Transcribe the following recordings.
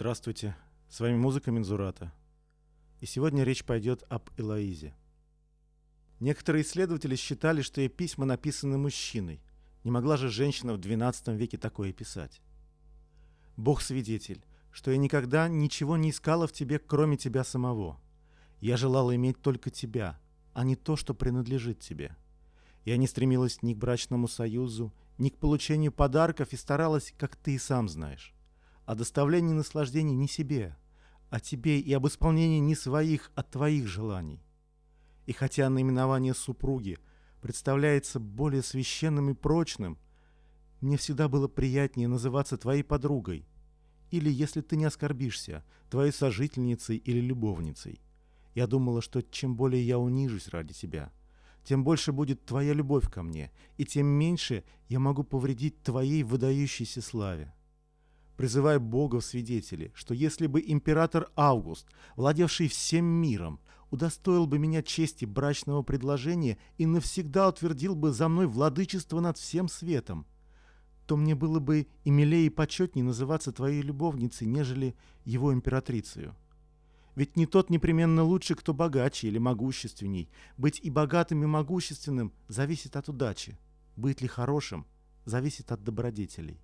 Здравствуйте, с вами музыка Мензурата. И сегодня речь пойдет об Элоизе. Некоторые исследователи считали, что ее письма написаны мужчиной. Не могла же женщина в XII веке такое писать. Бог свидетель, что я никогда ничего не искала в тебе, кроме тебя самого. Я желала иметь только тебя, а не то, что принадлежит тебе. Я не стремилась ни к брачному союзу, ни к получению подарков и старалась, как ты и сам знаешь, о доставлении наслаждений не себе, а тебе и об исполнении не своих, а твоих желаний. И хотя наименование супруги представляется более священным и прочным, мне всегда было приятнее называться твоей подругой, или, если ты не оскорбишься, твоей сожительницей или любовницей. Я думала, что чем более я унижусь ради тебя, тем больше будет твоя любовь ко мне, и тем меньше я могу повредить твоей выдающейся славе призывая Бога в свидетели, что если бы император Август, владевший всем миром, удостоил бы меня чести брачного предложения и навсегда утвердил бы за мной владычество над всем светом, то мне было бы и милее и почетнее называться твоей любовницей, нежели его императрицей. Ведь не тот непременно лучше, кто богаче или могущественней. Быть и богатым, и могущественным зависит от удачи. Быть ли хорошим зависит от добродетелей.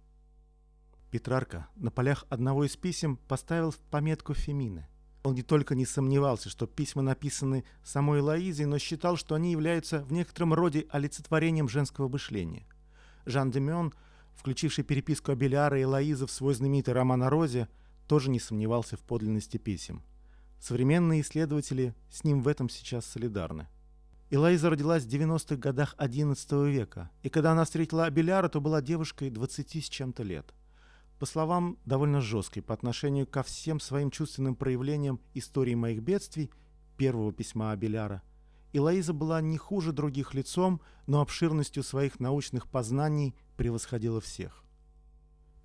Петрарка на полях одного из писем поставил в пометку Фемины. Он не только не сомневался, что письма написаны самой Лоизой, но считал, что они являются в некотором роде олицетворением женского мышления. Жан Демион, включивший переписку Абеляра и Лоизы в свой знаменитый роман о Розе, тоже не сомневался в подлинности писем. Современные исследователи с ним в этом сейчас солидарны. Элайза родилась в 90-х годах XI века, и когда она встретила Абеляра, то была девушкой 20 с чем-то лет – по словам довольно жесткой по отношению ко всем своим чувственным проявлениям истории моих бедствий, первого письма Абеляра, Илоиза была не хуже других лицом, но обширностью своих научных познаний превосходила всех.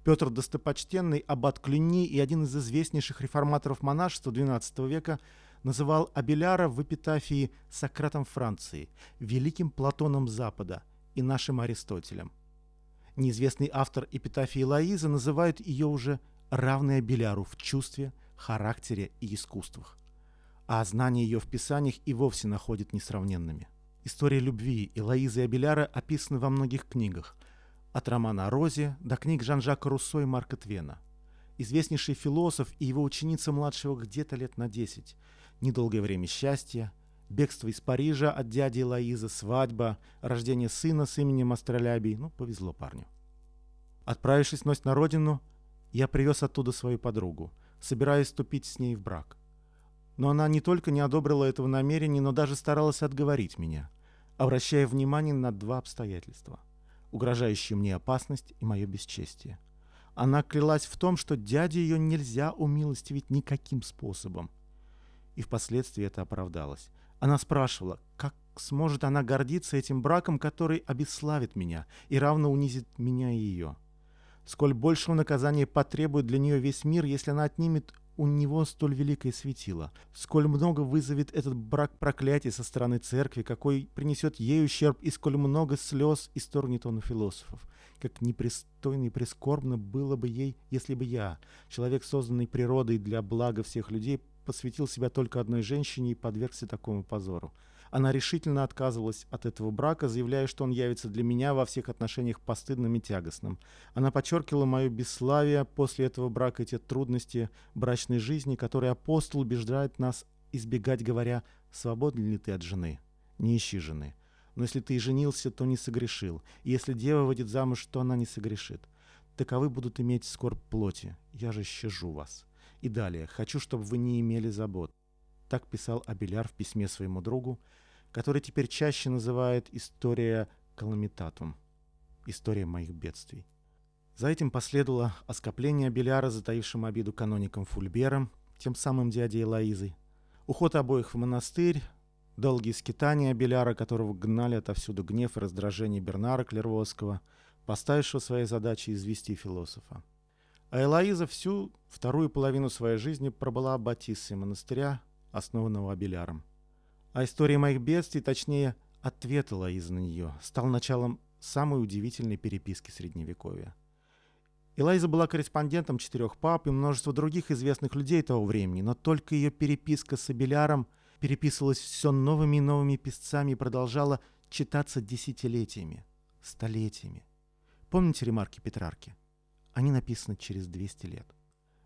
Петр Достопочтенный, аббат Клюни и один из известнейших реформаторов монашества XII века называл Абеляра в эпитафии Сократом Франции, великим Платоном Запада и нашим Аристотелем. Неизвестный автор эпитафии Лоизы называет ее уже равной Беляру в чувстве, характере и искусствах. А знания ее в писаниях и вовсе находят несравненными. История любви Элоизы и Абеляра описаны во многих книгах, от романа о Розе до книг Жан-Жака Руссо и Марка Твена. Известнейший философ и его ученица младшего где-то лет на 10, недолгое время счастья, бегство из Парижа от дяди Лоизы, свадьба, рождение сына с именем Астролябий. Ну, повезло парню. Отправившись вновь на родину, я привез оттуда свою подругу, собираясь вступить с ней в брак. Но она не только не одобрила этого намерения, но даже старалась отговорить меня, обращая внимание на два обстоятельства, угрожающие мне опасность и мое бесчестие. Она клялась в том, что дяде ее нельзя умилостивить никаким способом. И впоследствии это оправдалось. Она спрашивала, как сможет она гордиться этим браком, который обесславит меня и равно унизит меня и ее. Сколь большего наказания потребует для нее весь мир, если она отнимет у него столь великое светило. Сколь много вызовет этот брак проклятий со стороны церкви, какой принесет ей ущерб, и сколь много слез исторгнет он у философов. Как непристойно и прискорбно было бы ей, если бы я, человек, созданный природой для блага всех людей, посвятил себя только одной женщине и подвергся такому позору. Она решительно отказывалась от этого брака, заявляя, что он явится для меня во всех отношениях постыдным и тягостным. Она подчеркивала мое бесславие после этого брака и те трудности брачной жизни, которые апостол убеждает нас избегать, говоря, «Свободен ли ты от жены? Не ищи жены. Но если ты и женился, то не согрешил. И если дева выйдет замуж, то она не согрешит. Таковы будут иметь скорбь плоти. Я же щажу вас». И далее. «Хочу, чтобы вы не имели забот». Так писал Абеляр в письме своему другу, который теперь чаще называет «История Каламитатум» — «История моих бедствий». За этим последовало оскопление Абеляра, затаившим обиду каноником Фульбером, тем самым дядей Лоизой, уход обоих в монастырь, долгие скитания Абеляра, которого гнали отовсюду гнев и раздражение Бернара Клервосского, поставившего своей задачей извести философа. А Элоиза всю вторую половину своей жизни пробыла аббатиссой монастыря, основанного Абеляром. А история моих бедствий, точнее, ответ Элоизы на нее, стал началом самой удивительной переписки Средневековья. Элайза была корреспондентом четырех пап и множества других известных людей того времени, но только ее переписка с Абеляром переписывалась все новыми и новыми писцами и продолжала читаться десятилетиями, столетиями. Помните ремарки Петрарки? Они написаны через 200 лет.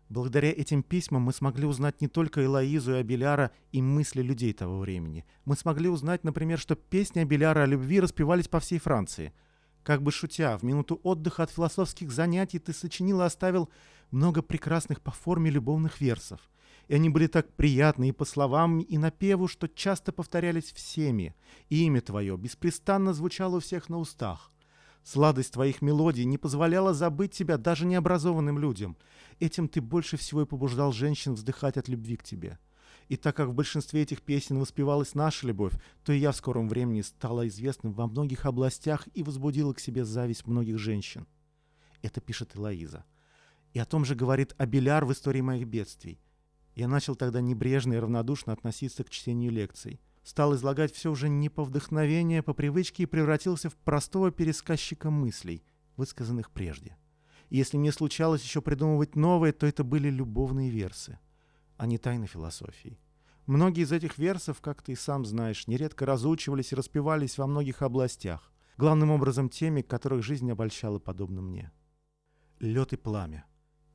Благодаря этим письмам мы смогли узнать не только Элоизу и Абеляра и мысли людей того времени. Мы смогли узнать, например, что песни Абеляра о любви распевались по всей Франции. Как бы шутя, в минуту отдыха от философских занятий ты сочинил и оставил много прекрасных по форме любовных версов. И они были так приятны и по словам, и напеву, что часто повторялись всеми, и имя твое беспрестанно звучало у всех на устах. Сладость твоих мелодий не позволяла забыть тебя даже необразованным людям. Этим ты больше всего и побуждал женщин вздыхать от любви к тебе. И так как в большинстве этих песен воспевалась наша любовь, то и я в скором времени стала известным во многих областях и возбудила к себе зависть многих женщин. Это пишет Элоиза. И о том же говорит Абеляр в истории моих бедствий. Я начал тогда небрежно и равнодушно относиться к чтению лекций стал излагать все уже не по вдохновению, а по привычке и превратился в простого пересказчика мыслей, высказанных прежде. И если мне случалось еще придумывать новые, то это были любовные версы, а не тайны философии. Многие из этих версов, как ты и сам знаешь, нередко разучивались и распевались во многих областях, главным образом теми, которых жизнь обольщала подобно мне. Лед и пламя.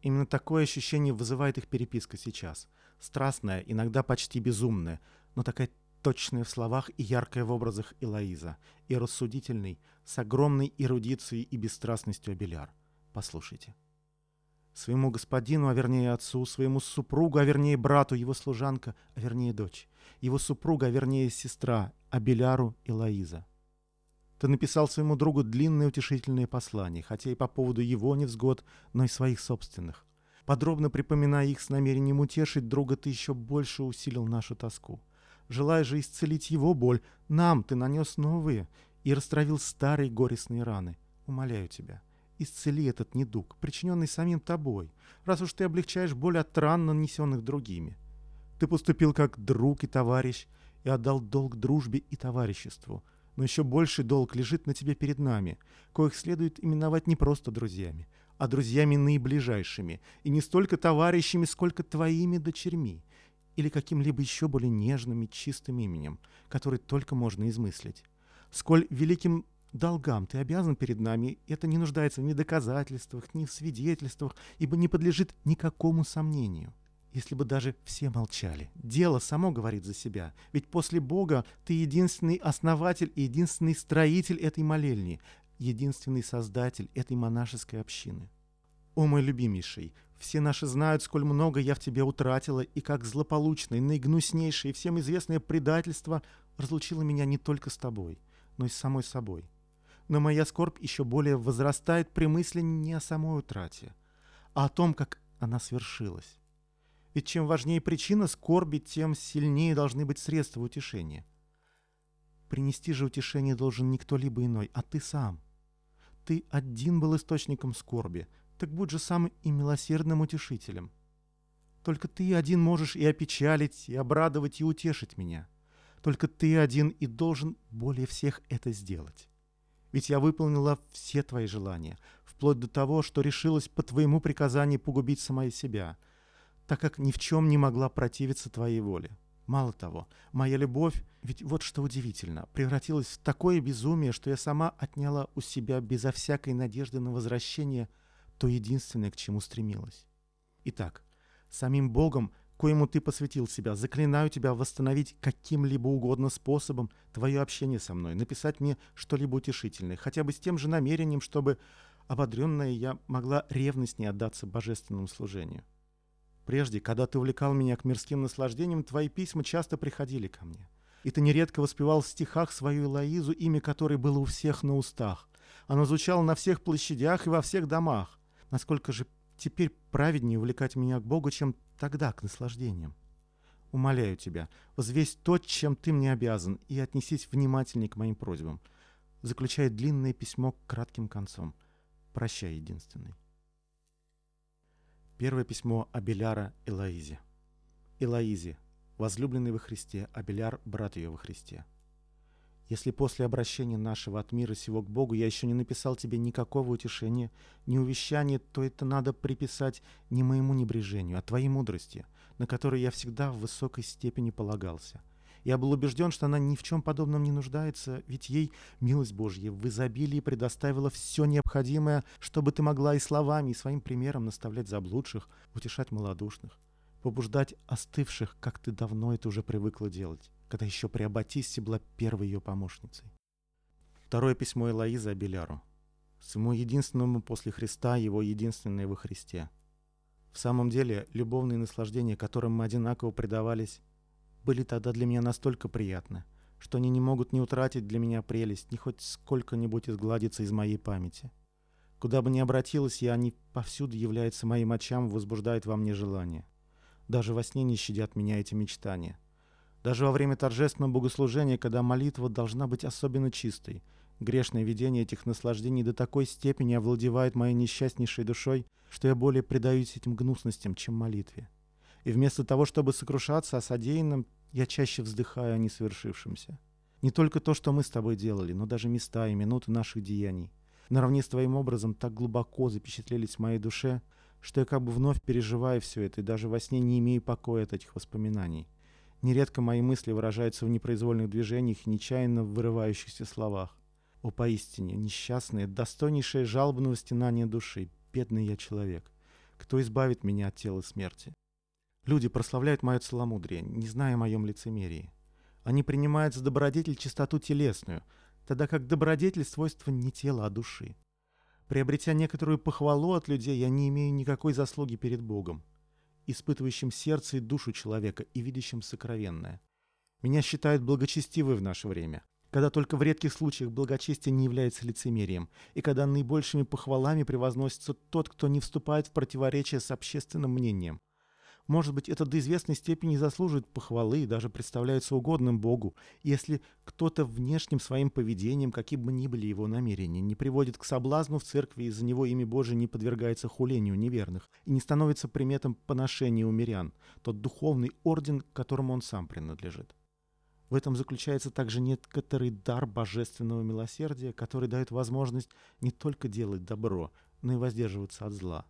Именно такое ощущение вызывает их переписка сейчас. Страстная, иногда почти безумная, но такая точная в словах и яркая в образах Элоиза, и рассудительный, с огромной эрудицией и бесстрастностью Абеляр. Послушайте. Своему господину, а вернее отцу, своему супругу, а вернее брату, его служанка, а вернее дочь, его супруга, а вернее сестра, Абеляру Элоиза. Ты написал своему другу длинное утешительное послание, хотя и по поводу его невзгод, но и своих собственных. Подробно припоминая их с намерением утешить друга, ты еще больше усилил нашу тоску. Желая же исцелить его боль, нам ты нанес новые и растравил старые горестные раны. Умоляю тебя, исцели этот недуг, причиненный самим тобой, раз уж ты облегчаешь боль от ран, нанесенных другими. Ты поступил как друг и товарищ и отдал долг дружбе и товариществу, но еще больший долг лежит на тебе перед нами, коих следует именовать не просто друзьями, а друзьями наиближайшими, и не столько товарищами, сколько твоими дочерьми или каким-либо еще более нежным и чистым именем, который только можно измыслить. Сколь великим долгам ты обязан перед нами, это не нуждается ни в доказательствах, ни в свидетельствах, ибо не подлежит никакому сомнению. Если бы даже все молчали. Дело само говорит за себя. Ведь после Бога ты единственный основатель и единственный строитель этой молельни, единственный создатель этой монашеской общины. О мой любимейший, все наши знают, сколь много я в тебе утратила, и как злополучное, наигнуснейшее и всем известное предательство разлучило меня не только с тобой, но и с самой собой. Но моя скорбь еще более возрастает при мысли не о самой утрате, а о том, как она свершилась. Ведь чем важнее причина скорби, тем сильнее должны быть средства утешения. Принести же утешение должен не кто-либо иной, а ты сам. Ты один был источником скорби — так будь же сам и милосердным утешителем. Только ты один можешь и опечалить, и обрадовать, и утешить меня. Только ты один и должен более всех это сделать. Ведь я выполнила все твои желания, вплоть до того, что решилась по твоему приказанию погубить сама себя, так как ни в чем не могла противиться твоей воле. Мало того, моя любовь, ведь вот что удивительно, превратилась в такое безумие, что я сама отняла у себя безо всякой надежды на возвращение – то единственное, к чему стремилась. Итак, самим Богом, коему ты посвятил себя, заклинаю тебя восстановить каким-либо угодно способом твое общение со мной, написать мне что-либо утешительное, хотя бы с тем же намерением, чтобы, ободренная, я могла ревностнее отдаться божественному служению. Прежде, когда ты увлекал меня к мирским наслаждениям, твои письма часто приходили ко мне. И ты нередко воспевал в стихах свою Элоизу, имя которой было у всех на устах. Оно звучало на всех площадях и во всех домах насколько же теперь праведнее увлекать меня к Богу, чем тогда к наслаждениям. Умоляю тебя, взвесь то, чем ты мне обязан, и отнесись внимательней к моим просьбам. Заключает длинное письмо кратким концом. Прощай, единственный. Первое письмо Абеляра Элоизе. Элоизе, возлюбленный во Христе, Абеляр, брат ее во Христе. Если после обращения нашего от мира сего к Богу я еще не написал тебе никакого утешения, ни увещания, то это надо приписать не моему небрежению, а твоей мудрости, на которой я всегда в высокой степени полагался. Я был убежден, что она ни в чем подобном не нуждается, ведь ей милость Божья в изобилии предоставила все необходимое, чтобы ты могла и словами, и своим примером наставлять заблудших, утешать малодушных, побуждать остывших, как ты давно это уже привыкла делать, когда еще при Аббатиссе была первой ее помощницей. Второе письмо Элоизы Абеляру. Своему единственному после Христа, его единственное во Христе. В самом деле, любовные наслаждения, которым мы одинаково предавались, были тогда для меня настолько приятны, что они не могут не утратить для меня прелесть, ни хоть сколько-нибудь изгладиться из моей памяти. Куда бы ни обратилась я, они повсюду являются моим очам, возбуждают во мне желание. Даже во сне не щадят меня эти мечтания. Даже во время торжественного богослужения, когда молитва должна быть особенно чистой, грешное видение этих наслаждений до такой степени овладевает моей несчастнейшей душой, что я более предаюсь этим гнусностям, чем молитве и вместо того, чтобы сокрушаться о содеянном, я чаще вздыхаю о несовершившемся. Не только то, что мы с тобой делали, но даже места и минуты наших деяний. Наравне с твоим образом так глубоко запечатлелись в моей душе, что я как бы вновь переживаю все это и даже во сне не имею покоя от этих воспоминаний. Нередко мои мысли выражаются в непроизвольных движениях и нечаянно вырывающихся словах. О, поистине, несчастное, достойнейшее жалобного стенания души, бедный я человек. Кто избавит меня от тела смерти? Люди прославляют мое целомудрие, не зная о моем лицемерии. Они принимают за добродетель чистоту телесную, тогда как добродетель – свойство не тела, а души. Приобретя некоторую похвалу от людей, я не имею никакой заслуги перед Богом, испытывающим сердце и душу человека и видящим сокровенное. Меня считают благочестивой в наше время, когда только в редких случаях благочестие не является лицемерием, и когда наибольшими похвалами превозносится тот, кто не вступает в противоречие с общественным мнением – может быть, это до известной степени заслуживает похвалы и даже представляется угодным Богу, если кто-то внешним своим поведением, каким бы ни были его намерения, не приводит к соблазну в церкви и за него имя Божие не подвергается хулению неверных и не становится приметом поношения у мирян, тот духовный орден, которому он сам принадлежит. В этом заключается также некоторый дар божественного милосердия, который дает возможность не только делать добро, но и воздерживаться от зла.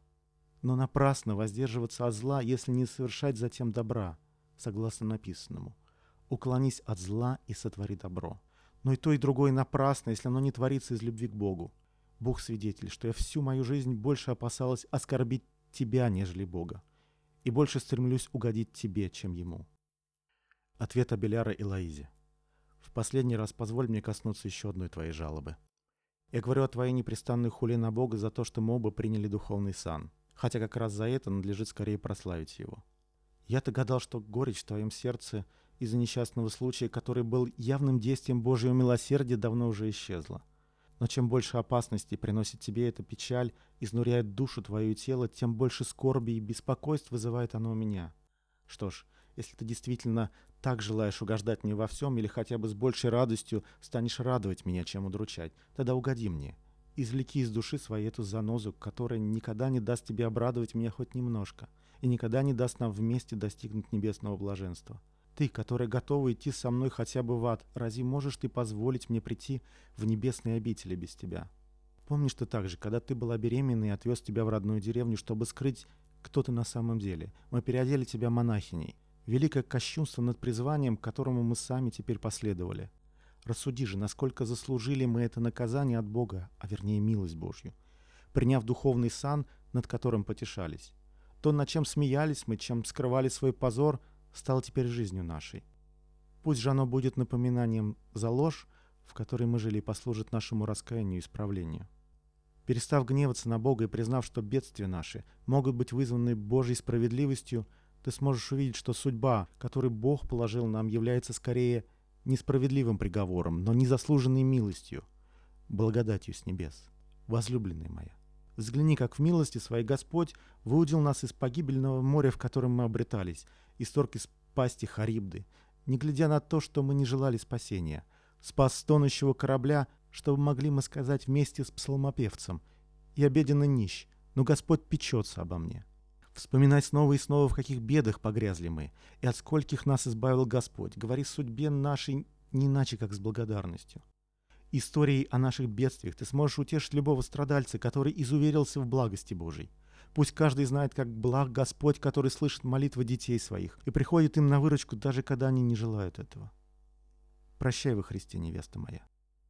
Но напрасно воздерживаться от зла, если не совершать затем добра, согласно написанному. Уклонись от зла и сотвори добро. Но и то, и другое напрасно, если оно не творится из любви к Богу. Бог свидетель, что я всю мою жизнь больше опасалась оскорбить тебя, нежели Бога, и больше стремлюсь угодить тебе, чем ему. Ответ Абеляра и Лаизе. В последний раз позволь мне коснуться еще одной твоей жалобы. Я говорю о твоей непрестанной хули на Бога за то, что мы оба приняли духовный сан хотя как раз за это надлежит скорее прославить его. Я-то гадал, что горечь в твоем сердце из-за несчастного случая, который был явным действием Божьего милосердия, давно уже исчезла. Но чем больше опасностей приносит тебе эта печаль, изнуряет душу твою и тело, тем больше скорби и беспокойств вызывает оно у меня. Что ж, если ты действительно так желаешь угождать мне во всем или хотя бы с большей радостью станешь радовать меня, чем удручать, тогда угоди мне — Извлеки из души своей эту занозу, которая никогда не даст тебе обрадовать меня хоть немножко и никогда не даст нам вместе достигнуть небесного блаженства. Ты, которая готова идти со мной хотя бы в ад, разве можешь ты позволить мне прийти в небесные обители без тебя? Помнишь ты также, когда ты была беременна и отвез тебя в родную деревню, чтобы скрыть, кто ты на самом деле? Мы переодели тебя монахиней. Великое кощунство над призванием, которому мы сами теперь последовали. Рассуди же, насколько заслужили мы это наказание от Бога, а вернее милость Божью, приняв духовный сан, над которым потешались. То, над чем смеялись мы, чем скрывали свой позор, стало теперь жизнью нашей. Пусть же оно будет напоминанием за ложь, в которой мы жили, и послужит нашему раскаянию и исправлению. Перестав гневаться на Бога и признав, что бедствия наши могут быть вызваны Божьей справедливостью, ты сможешь увидеть, что судьба, которую Бог положил нам, является скорее – несправедливым приговором, но незаслуженной милостью, благодатью с небес. Возлюбленная моя, взгляни, как в милости своей Господь выудил нас из погибельного моря, в котором мы обретались, исторг из пасти Харибды, не глядя на то, что мы не желали спасения, спас стонущего корабля, чтобы могли мы сказать вместе с псалмопевцем, «Я беден и нищ, но Господь печется обо мне». Вспоминать снова и снова, в каких бедах погрязли мы, и от скольких нас избавил Господь. Говори судьбе нашей не иначе, как с благодарностью. Историей о наших бедствиях ты сможешь утешить любого страдальца, который изуверился в благости Божией. Пусть каждый знает, как благ Господь, который слышит молитвы детей своих и приходит им на выручку, даже когда они не желают этого. Прощай во Христе, невеста моя.